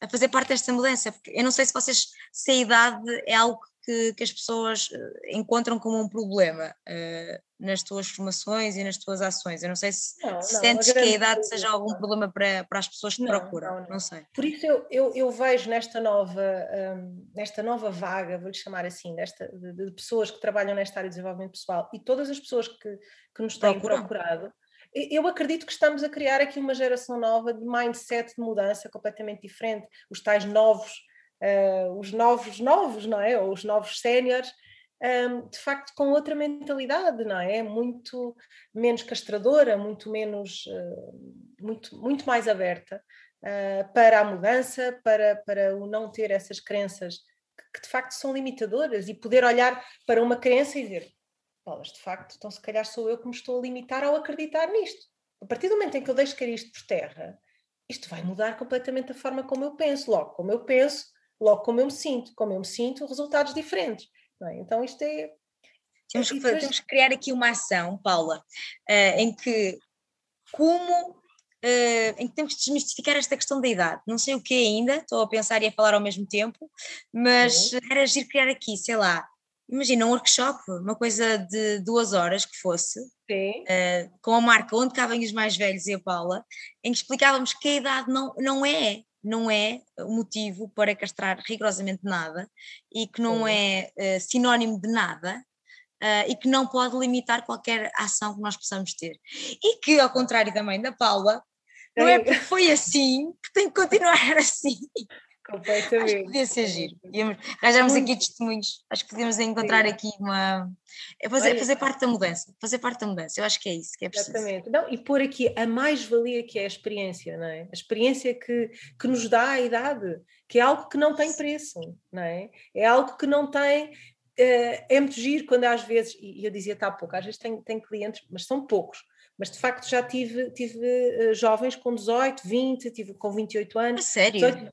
a fazer parte desta mudança. Porque eu não sei se vocês, se a idade é algo que, que as pessoas eh, encontram como um problema uh, nas tuas formações e nas tuas ações. Eu não sei se, não, se não, sentes a que a idade seja algum problema para, para as pessoas que procuram, não, não, sei. Por isso eu, eu, eu vejo nesta nova, um, nesta nova vaga, vou-lhe chamar assim, desta, de, de, pessoas que trabalham nesta área de desenvolvimento pessoal e todas as pessoas que, que nos têm Procuram. procurado, eu acredito que estamos a criar aqui uma geração nova de mindset de mudança completamente diferente. Os tais novos uh, os novos novos, não é? Ou os novos séniores, um, de facto com outra mentalidade, não é? Muito menos castradora, muito menos, uh, muito, muito mais aberta uh, para a mudança, para, para o não ter essas crenças que, que de facto são limitadoras e poder olhar para uma crença e dizer, bolas, de facto, então se calhar sou eu que me estou a limitar ao acreditar nisto. A partir do momento em que eu deixo cair isto por terra, isto vai mudar completamente a forma como eu penso. Logo, como eu penso, logo como eu me sinto, como eu me sinto, resultados diferentes. É? Então isto é. Temos que, depois... temos que, criar aqui uma ação, Paula, uh, em que como Uh, em que temos que desmistificar esta questão da idade. Não sei o que ainda, estou a pensar e a falar ao mesmo tempo, mas Sim. era agir criar aqui, sei lá, imagina um workshop, uma coisa de duas horas que fosse, uh, com a marca Onde Cabem os Mais Velhos e a Paula, em que explicávamos que a idade não, não é não é motivo para castrar rigorosamente nada e que não é uh, sinónimo de nada uh, e que não pode limitar qualquer ação que nós possamos ter. E que, ao contrário também da Paula, não é porque foi assim que tem que continuar assim. Completamente. Acho que podia ser giro. Arranjamos aqui testemunhos. Acho que podíamos encontrar Sim. aqui uma. É fazer, fazer parte da mudança. Fazer parte da mudança. Eu acho que é isso que é preciso. Exatamente. Não, e pôr aqui a mais-valia que é a experiência, não é? A experiência que, que nos dá a idade, que é algo que não tem preço, não é? É algo que não tem. É, é muito giro quando às vezes, e eu dizia há pouco, às vezes tenho, tenho clientes, mas são poucos, mas de facto já tive, tive uh, jovens com 18, 20, tive com 28 anos. A sério? 18,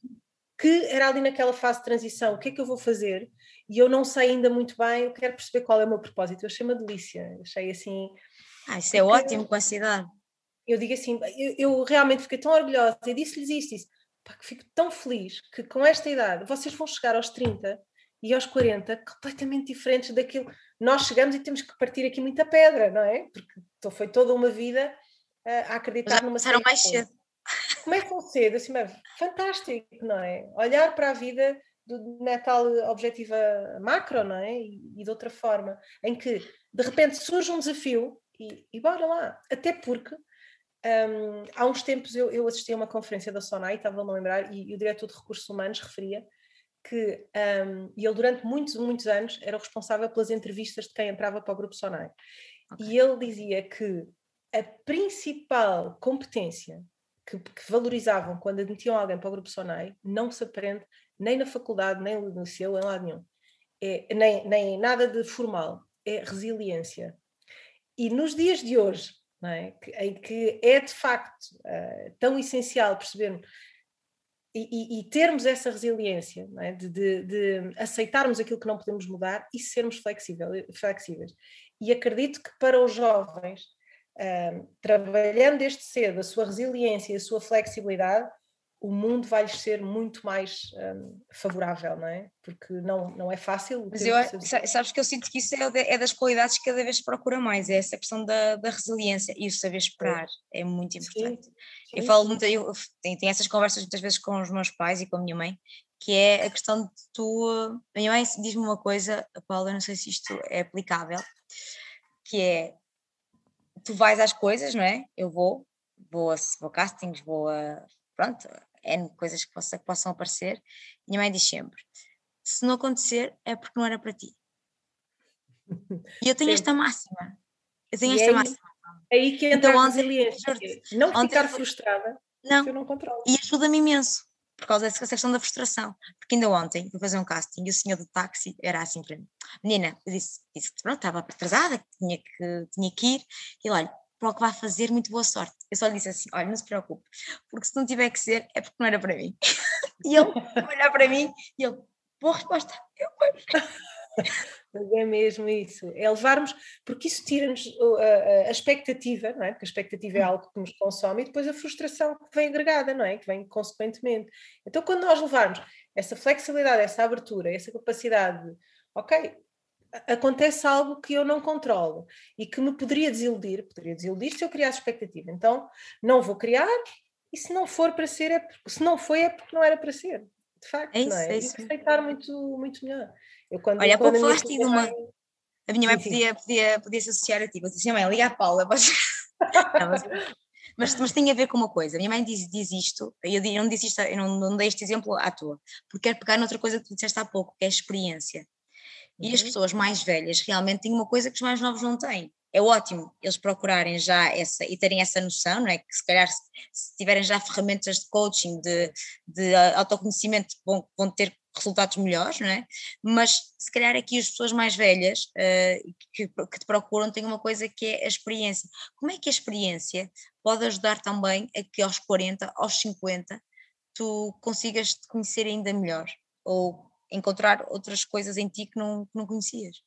que era ali naquela fase de transição, o que é que eu vou fazer? E eu não sei ainda muito bem, eu quero perceber qual é o meu propósito. Eu achei uma delícia, achei assim. Ah, isso é ótimo com a cidade. Eu digo assim, eu, eu realmente fiquei tão orgulhosa e disse-lhes isto, disse, pá, que fico tão feliz que com esta idade vocês vão chegar aos 30 e aos 40 completamente diferentes daquilo. Nós chegamos e temos que partir aqui muita pedra, não é? Porque foi toda uma vida a acreditar Já numa começaram mais cedo começam cedo, assim, é fantástico, não é? Olhar para a vida do, na tal objetiva macro, não é? E, e, de outra forma, em que de repente surge um desafio e, e bora lá. Até porque um, há uns tempos eu, eu, assisti a uma conferência da SONAI, estava-me a lembrar, e, e, o diretor de recursos humanos referia que um, ele durante muitos, muitos anos era o responsável pelas entrevistas de quem entrava para o grupo SONAI. Okay. E ele dizia que a principal competência que, que, valorizavam quando admitiam alguém para o grupo Sonai, não se aprende nem na faculdade, nem no liceu, em lado nenhum. É, nem, nem nada de formal. É resiliência. E nos dias de hoje, é? que, em que é de facto uh, tão essencial percebermos e, e, e, termos essa resiliência é? de, de, de, aceitarmos aquilo que não podemos mudar e sermos flexíveis. E acredito que para os jovens trabalhando desde cedo a sua resiliência e a sua flexibilidade, o mundo vai lhes ser muito mais um, favorável, não é? Porque não, não é fácil. Mas eu, sabes que eu sinto que isso é, é, das qualidades que cada vez se procura mais, é essa questão da, da resiliência e o saber esperar, é muito importante. Sim, sim, eu falo muito, eu tenho, tenho, essas conversas muitas vezes com os meus pais e com a minha mãe, que é a questão de tu. A minha mãe diz-me uma coisa, a Paula, não sei se isto é aplicável, que é tu vais às coisas, não é? Eu vou, vou a, vou a castings, vou a. Pronto, N coisas que, possa, que possam aparecer. Minha mãe diz sempre: se não acontecer, é porque não era para ti. E eu tenho Sim. esta máxima. Eu tenho e esta é máxima. É aí que entra então, a resiliência. Não ficar frustrada, não. eu não controlo. E ajuda-me imenso por causa dessa questão da frustração. Porque ainda ontem fui fazer um casting e o senhor do táxi era assim para mim: Menina, eu disse, disse que pronto, estava atrasada, que tinha que, tinha que ir, e olha, para o que vai fazer, muito boa sorte. Eu só lhe disse assim: olha, não se preocupe, porque se não tiver que ser, é porque não era para mim. e ele olhar para mim e ele, boa resposta, eu Mas é mesmo isso, é levarmos, porque isso tira-nos a, a, expectativa, não é? Porque a expectativa é algo que nos consome e depois a frustração que vem agregada, não é? Que vem consequentemente. Então, quando nós levarmos essa flexibilidade, essa abertura, essa capacidade de, ok, acontece algo que eu não controlo e que me poderia desiludir, poderia desiludir se eu criasse expectativa. Então, não vou criar e se não for para ser, é porque, se não foi, é porque não era para ser. De facto, é isso, não é? é isso. E aceitar muito, muito melhor. Eu, quando, Olha, há pouco falaste de uma. A minha mãe podia, podia, podia se associar a ti. Você disse, mãe, liga a Paula. não, mas, mas, mas, tem a ver com uma coisa. A minha mãe diz, diz isto, eu, eu não disse isto, eu não, não dei este exemplo à toa, porque quero pegar noutra coisa que tu disseste há pouco, que é a experiência. E uhum. as pessoas mais velhas realmente têm uma coisa que os mais novos não têm. É ótimo eles procurarem já essa e terem essa noção, não é? Que se calhar se, se tiverem já ferramentas de coaching, de, de autoconhecimento, vão, vão ter resultados melhores, não é? Mas se calhar aqui as pessoas mais velhas uh, que, que, te procuram têm uma coisa que é a experiência. Como é que a experiência pode ajudar também a que aos 40, aos 50, tu consigas te conhecer ainda melhor? Ou encontrar outras coisas em ti que não, que não conhecias?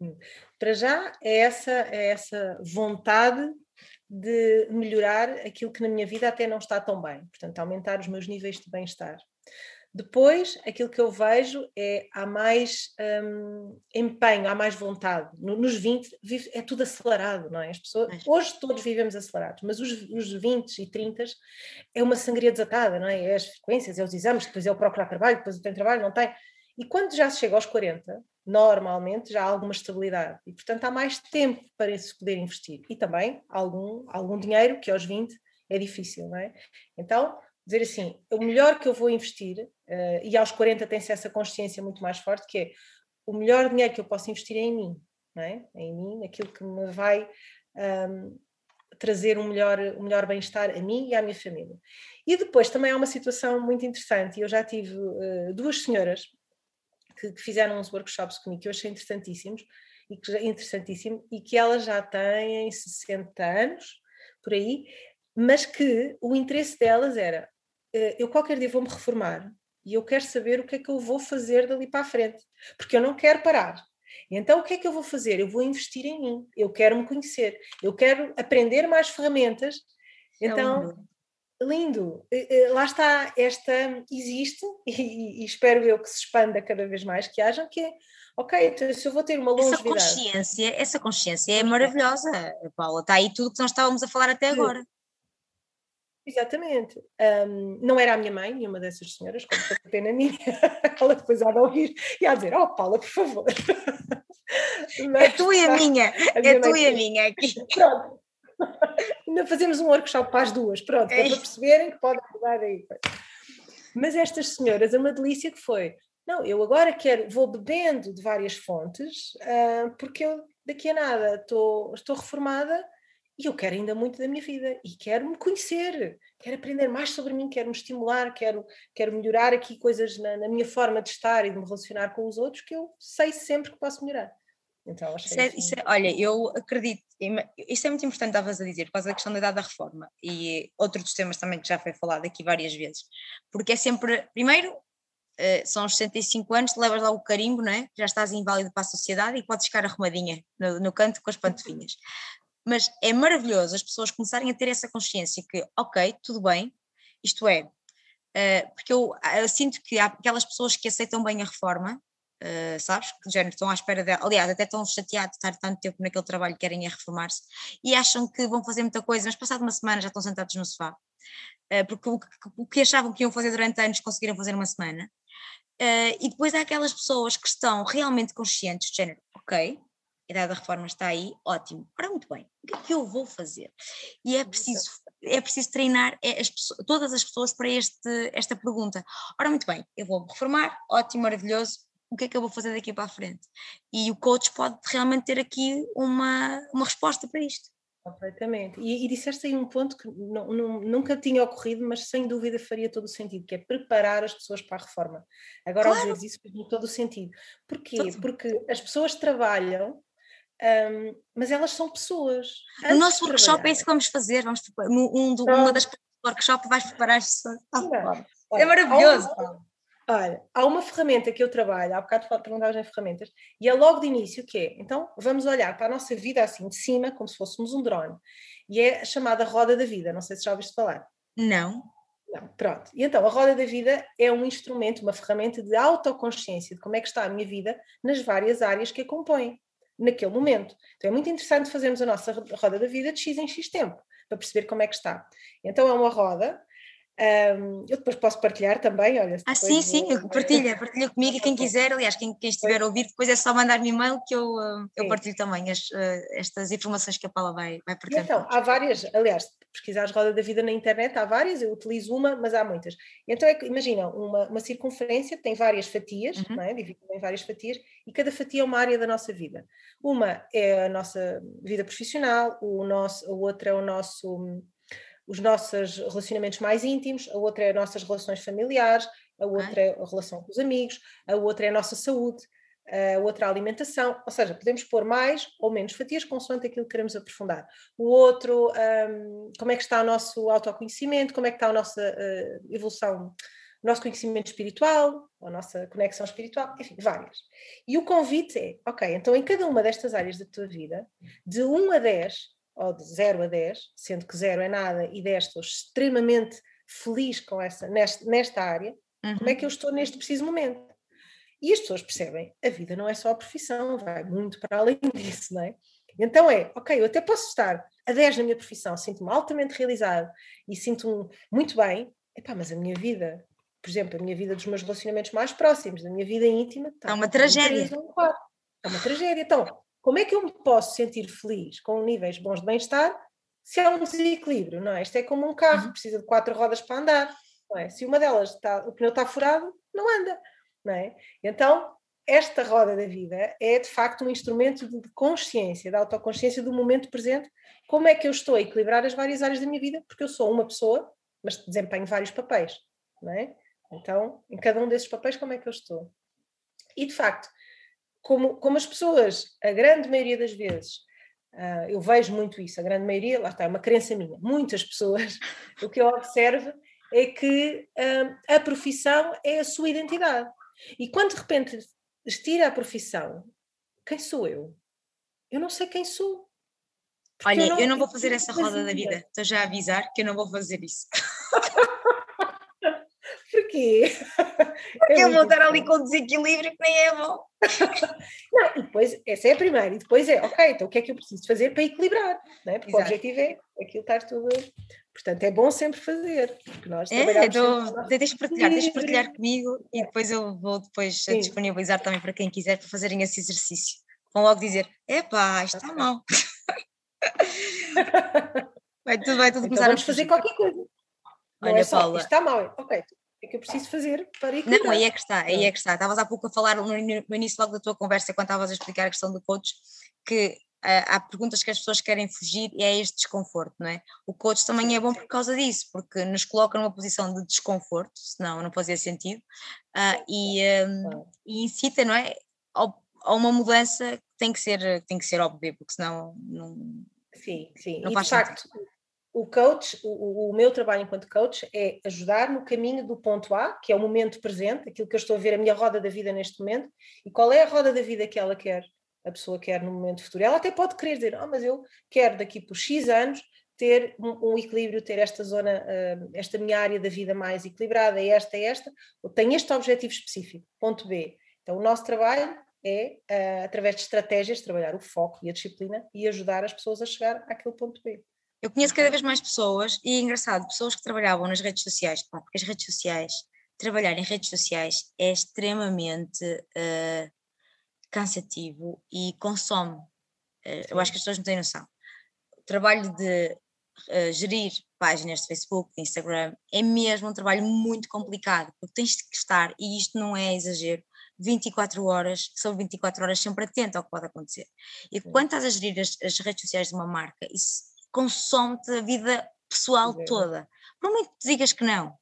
Hum. Para já é essa, é essa vontade de melhorar aquilo que na minha vida até não está tão bem, portanto, aumentar os meus níveis de bem-estar. Depois, aquilo que eu vejo é há mais um, empenho, há mais vontade. nos 20 é tudo acelerado, não é? As pessoas, hoje todos vivemos acelerados, mas os, os 20 e 30 é uma sangria desatada, não é? É as frequências, é os exames, depois é o procurar trabalho, depois tem trabalho, não tem. E quando já se chega aos 40, normalmente já há alguma estabilidade e, portanto, há mais tempo para se poder investir. E também algum, algum dinheiro que aos 20 é difícil, não é? Então, dizer assim, o melhor que eu vou investir, uh, e aos 40 tem-se essa consciência muito mais forte, que é o melhor dinheiro que eu posso investir é em mim, não é? é em mim, aquilo que me vai um, trazer um melhor, um melhor bem-estar a mim e à minha família. E depois também há uma situação muito interessante, e eu já tive uh, duas senhoras que, que, fizeram uns workshops comigo que eu achei interessantíssimos, e que, interessantíssimo, e que elas já têm 60 anos, por aí, mas que o interesse delas era eh, eu qualquer dia vou-me reformar e eu quero saber o que é que eu vou fazer dali para a frente, porque eu não quero parar. Então, o que é que eu vou fazer? Eu vou investir em mim, eu quero me conhecer, eu quero aprender mais ferramentas. É então, lindo. Lá está, esta existe e, e, espero eu que se expanda cada vez mais, que haja, que é, ok, então se eu vou ter uma longevidade... Essa consciência, essa consciência é maravilhosa, Paula, está aí tudo que nós estávamos a falar até agora. Exatamente. Um, não era a minha mãe, nenhuma dessas senhoras, como foi pena minha. Ela depois há de ouvir e a dizer: Oh, Paula, por favor. Mas, é tu e a minha, a é tu e a minha aqui. Pronto. Ainda fazemos um workshop para as duas, pronto, é para perceberem que podem mudar aí. Mas estas senhoras, é uma delícia que foi. Não, eu agora quero, vou bebendo de várias fontes, uh, porque eu daqui a nada estou, estou reformada e eu quero ainda muito da minha vida e quero me conhecer, quero aprender mais sobre mim, quero me estimular, quero, quero melhorar aqui coisas na, na minha forma de estar e de me relacionar com os outros que eu sei sempre que posso melhorar. Então, isso é, isso é, olha, eu acredito, isso é muito importante, estavas a dizer, por causa da questão da idade da reforma e outro dos temas também que já foi falado aqui várias vezes, porque é sempre, primeiro, Uh, são os 65 anos, levas lá o carimbo, não é? já estás inválido para a sociedade e podes ficar arrumadinha no, no canto com as pantofinhas. Mas é maravilhoso as pessoas começarem a ter essa consciência que, ok, tudo bem, isto é, uh, porque eu, eu, sinto que há aquelas pessoas que aceitam bem a reforma, uh, sabes, que já estão à espera dela, aliás, até estão chateados de estar tanto tempo naquele trabalho, querem reformar-se, e acham que vão fazer muita coisa, mas passado uma semana já estão sentados no sofá, uh, porque o, o que achavam que iam fazer durante anos conseguiram fazer uma semana, Uh, e depois há aquelas pessoas que estão realmente conscientes, de género, ok, a ideia da reforma está aí, ótimo. Ora, muito bem, o que é que eu vou fazer? E é preciso, é preciso treinar é, as todas as pessoas para este, esta pergunta. Ora, muito bem, eu vou reformar, ótimo, maravilhoso, o que é que eu vou fazer daqui para a frente? E o coach pode realmente ter aqui uma, uma resposta para isto. Completamente. E, e disseste aí um ponto que não, não, nunca tinha ocorrido, mas sem dúvida faria todo o sentido, que é preparar as pessoas para a reforma. Agora, claro. ao dizer isso, faz todo o sentido. Porquê? Todo. Porque as pessoas trabalham, um, mas elas são pessoas. O nosso workshop é isso que vamos fazer. Vamos, um, do, uma das workshops vais preparar as pessoas. é maravilhoso. Olha, há uma ferramenta que eu trabalho, há bocado perguntavas em ferramentas, e é logo de início que é, então vamos olhar para a nossa vida assim de cima, como se fôssemos um drone, e é a chamada roda da vida, não sei se já ouviste falar. Não. Não, pronto. E então, a roda da vida é um instrumento, uma ferramenta de autoconsciência de como é que está a minha vida nas várias áreas que a compõem, naquele momento. Então é muito interessante fazermos a nossa roda da vida de X em X tempo, para perceber como é que está. Então é uma roda um, eu depois posso partilhar também, olha. Ah, sim, sim, vou... partilha, partilha comigo e quem quiser, aliás, quem, quem estiver a ouvir, depois é só mandar-me e-mail que eu, eu partilho também as, uh, estas informações que a Paula vai, vai partilhar. então, há várias, aliás, pesquisar Roda da Vida na internet, há várias, eu utilizo uma, mas há muitas. Então, é que, imagina, uma, uma circunferência tem várias fatias, uhum. não é? dividida em várias fatias, e cada fatia é uma área da nossa vida. Uma é a nossa vida profissional, o nosso, a outra é o nosso os nossos relacionamentos mais íntimos, a outra é as nossas relações familiares, a outra é a relação com os amigos, a outra é a nossa saúde, a outra é a alimentação, ou seja, podemos pôr mais ou menos fatias consoante aquilo que queremos aprofundar. O outro, um, como é que está o nosso autoconhecimento, como é que está a nossa uh, evolução, o nosso conhecimento espiritual, a nossa conexão espiritual, enfim, várias. E o convite é, ok, então em cada uma destas áreas da tua vida, de 1 a 10, ou de 0 a 10, sendo que 0 é nada e 10 estou extremamente feliz com essa, nesta, nesta área, uhum. como é que eu estou neste preciso momento? E as pessoas percebem, a vida não é só a profissão, vai muito para além disso, não é? Então é, ok, eu até posso estar a 10 na minha profissão, sinto-me altamente realizado e sinto-me muito bem, epá, mas a minha vida, por exemplo, a minha vida dos meus relacionamentos mais próximos, da minha vida íntima, está é uma tragédia. É uma tragédia. Então, como é que eu me posso sentir feliz com níveis bons de bem-estar se há um desequilíbrio, não é? Isto é como um carro, uhum. precisa de quatro rodas para andar, não é? Se uma delas está, o pneu está furado, não anda, não é? Então, esta roda da vida é de facto um instrumento de consciência, de autoconsciência do momento presente. Como é que eu estou a equilibrar as várias áreas da minha vida? Porque eu sou uma pessoa, mas desempenho vários papéis, não é? Então, em cada um desses papéis, como é que eu estou? E de facto, como, como as pessoas, a grande maioria das vezes, uh, eu vejo muito isso, a grande maioria, lá está, é uma crença minha, muitas pessoas, o que eu observo é que uh, a profissão é a sua identidade. E quando de repente estira a profissão, quem sou eu? Eu não sei quem sou. Olha, eu não, eu não vou fazer essa roda da vida, estou já a avisar que eu não vou fazer isso. Porquê? Porque é eu vou estar ali com desequilíbrio que nem é bom. Não, e depois, essa é a primeira, e depois é, ok, então o que é que eu preciso fazer para equilibrar? Não é? Porque Exato. o objetivo é aquilo estar tudo. Portanto, é bom sempre fazer. Porque nós é, então, deixa de partilhar, deixa de partilhar comigo e depois eu vou depois Sim. disponibilizar também para quem quiser para fazerem esse exercício. Vão logo dizer, epá, isto está mal. vai tudo, vai tudo então começar vamos a fazer qualquer coisa. Olha, é só, Paula. Isto está mal, ok, é que eu preciso fazer para equilibrar? Não, aí é que está, aí é que está. Estavas há pouco a falar no, início logo da tua conversa, quando estavas a explicar a questão do coach, que uh, há perguntas que as pessoas querem fugir e é este desconforto, não é? O coach também é bom por causa disso, porque nos coloca numa posição de desconforto, senão não fazia sentido, uh, e, um, e, incita, não é? A uma mudança que tem que ser, tem que ser óbvia, porque senão não. Sim, sim. Não e faz de facto, sentido o coach, o, o, meu trabalho enquanto coach é ajudar no caminho do ponto A, que é o momento presente, aquilo que eu estou a ver, a minha roda da vida neste momento, e qual é a roda da vida que ela quer, a pessoa quer no momento futuro. Ela até pode querer dizer, oh, mas eu quero daqui por X anos ter um, um equilíbrio, ter esta zona, uh, esta minha área da vida mais equilibrada, é esta, é esta, ou tenho este objetivo específico, ponto B. Então o nosso trabalho é, uh, através de estratégias, trabalhar o foco e a disciplina e ajudar as pessoas a chegar àquele ponto B. Eu conheço cada vez mais pessoas, e é engraçado, pessoas que trabalhavam nas redes sociais, porque as redes sociais trabalhar em redes sociais é extremamente uh, cansativo e consome. Uh, eu acho que as pessoas não têm noção. O trabalho de uh, gerir páginas de Facebook, de Instagram, é mesmo um trabalho muito complicado, porque tens que estar, e isto não é exagero, 24 horas, são 24 horas sempre atento ao que pode acontecer. E quando estás a gerir as, as redes sociais de uma marca, isso consome-te a vida pessoal toda. Por muito que digas que não,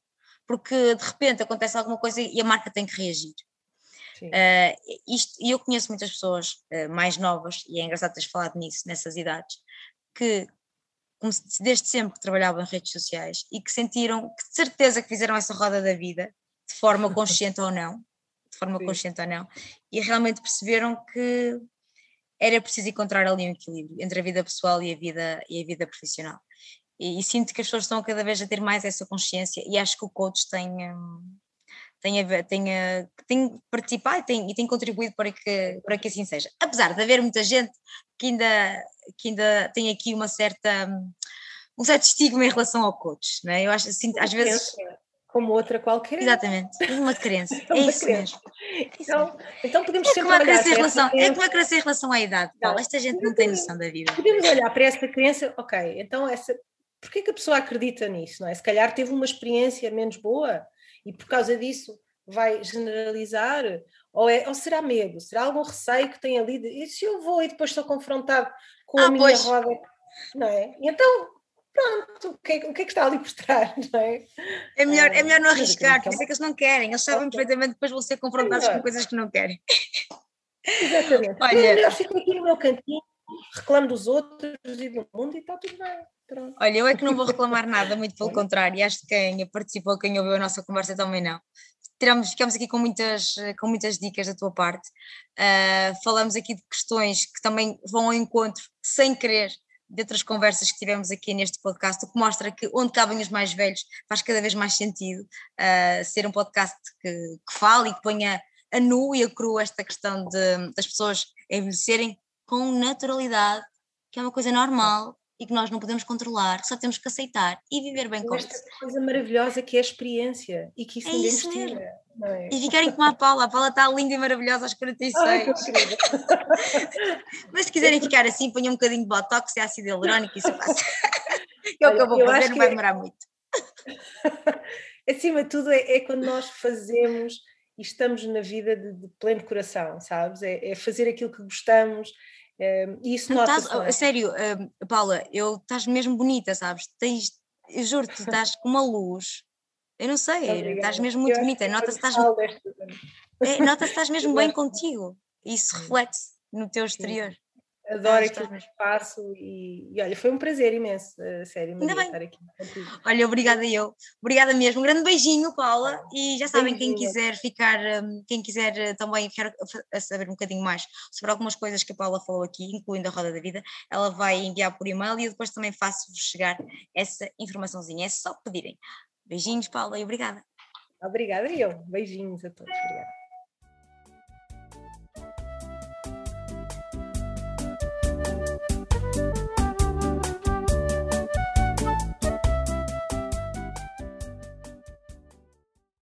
porque de repente acontece alguma coisa e a marca tem que reagir. Uh, isto, e eu conheço muitas pessoas uh, mais novas, e é engraçado teres falado nisso, nessas idades, que desde sempre trabalhavam em redes sociais e que sentiram que de certeza que fizeram essa roda da vida, de forma consciente ou não, de forma Sim. consciente ou não, e realmente perceberam que era preciso encontrar ali um equilíbrio entre a vida pessoal e a vida, e a vida profissional. E, e sinto que as pessoas estão cada vez a ter mais essa consciência e acho que o coach tem, hum, tem, a, tem, a, tem participado e tem, e tem contribuído para que, para que assim seja. Apesar de haver muita gente que ainda, que ainda tem aqui uma certa, um certo estigma em relação ao coach, né? eu acho assim, às vezes... Como outra qualquer. Exatamente, uma crença, é isso mesmo. Então, então podemos é como, a em relação, é como a crença em relação à idade, Paulo, esta gente não tem noção da vida. Podemos olhar para essa crença, ok, então essa, porquê que a pessoa acredita nisso, não é? Se calhar teve uma experiência menos boa, e por causa disso vai generalizar? Ou, é, ou será medo? Será algum receio que tem ali? De, e se eu vou e depois estou confrontado com ah, a minha pois. roda? Não é? Então, pronto, o que, é, o que é que está ali por trás? Não é? É, melhor, é melhor não ah, arriscar, por isso é que eles não querem. Eles sabem okay. perfeitamente que depois vão ser confrontados é com coisas que não querem. Exatamente. Olha, eu fico aqui no meu cantinho, reclamo dos outros e do mundo e está tudo bem. Pronto. Olha, eu é que não vou reclamar nada, muito pelo contrário, e acho que quem participou, quem ouviu a nossa conversa também não. Tiramos, ficamos aqui com muitas, com muitas dicas da tua parte, uh, falamos aqui de questões que também vão ao encontro, sem querer, de outras conversas que tivemos aqui neste podcast, o que mostra que onde cabem os mais velhos faz cada vez mais sentido uh, ser um podcast que, que fale e que ponha a nu e a cru esta questão de, das pessoas envelhecerem com naturalidade, que é uma coisa normal e que nós não podemos controlar, que só temos que aceitar e viver bem com isso. Esta coisa maravilhosa que é a experiência e que isso é ninguém isso mesmo. É? E ficarem como a Paula, a Paula está linda e maravilhosa aos 46. Ai, Mas se quiserem ficar assim, ponham um bocadinho de botox e ácido hialurónico e isso passa. é o que eu vou fazer, não vai demorar muito. Acima de tudo, é, é, quando nós fazemos e estamos na vida de, de pleno coração, sabes? É, é fazer aquilo que gostamos, um, e isso nota é? Sério, um, Paula, eu estás mesmo bonita, sabes? Tens, eu juro-te, estás com uma luz. Eu não sei, Obrigada. estás mesmo muito bonita. Nota-se que estás, é, nota estás mesmo bem contigo. Isso reflete-se no teu exterior. Adoro aquilo que faço e, e, olha, foi um prazer imenso, sério, Ainda bem. estar aqui contigo. Olha, obrigada eu, obrigada mesmo, um grande beijinho, Paula, e já sabem, quem quiser ficar, hum, quem quiser eh, também ficar a saber um bocadinho mais sobre algumas coisas que a Paula falou aqui, incluindo a Roda da Vida, ela vai enviar por e-mail e eu depois também faço-vos chegar essa informaçãozinha, é só pedirem. Beijinhos, Paula, e obrigada. Obrigada eu, beijinhos a todos, obrigada.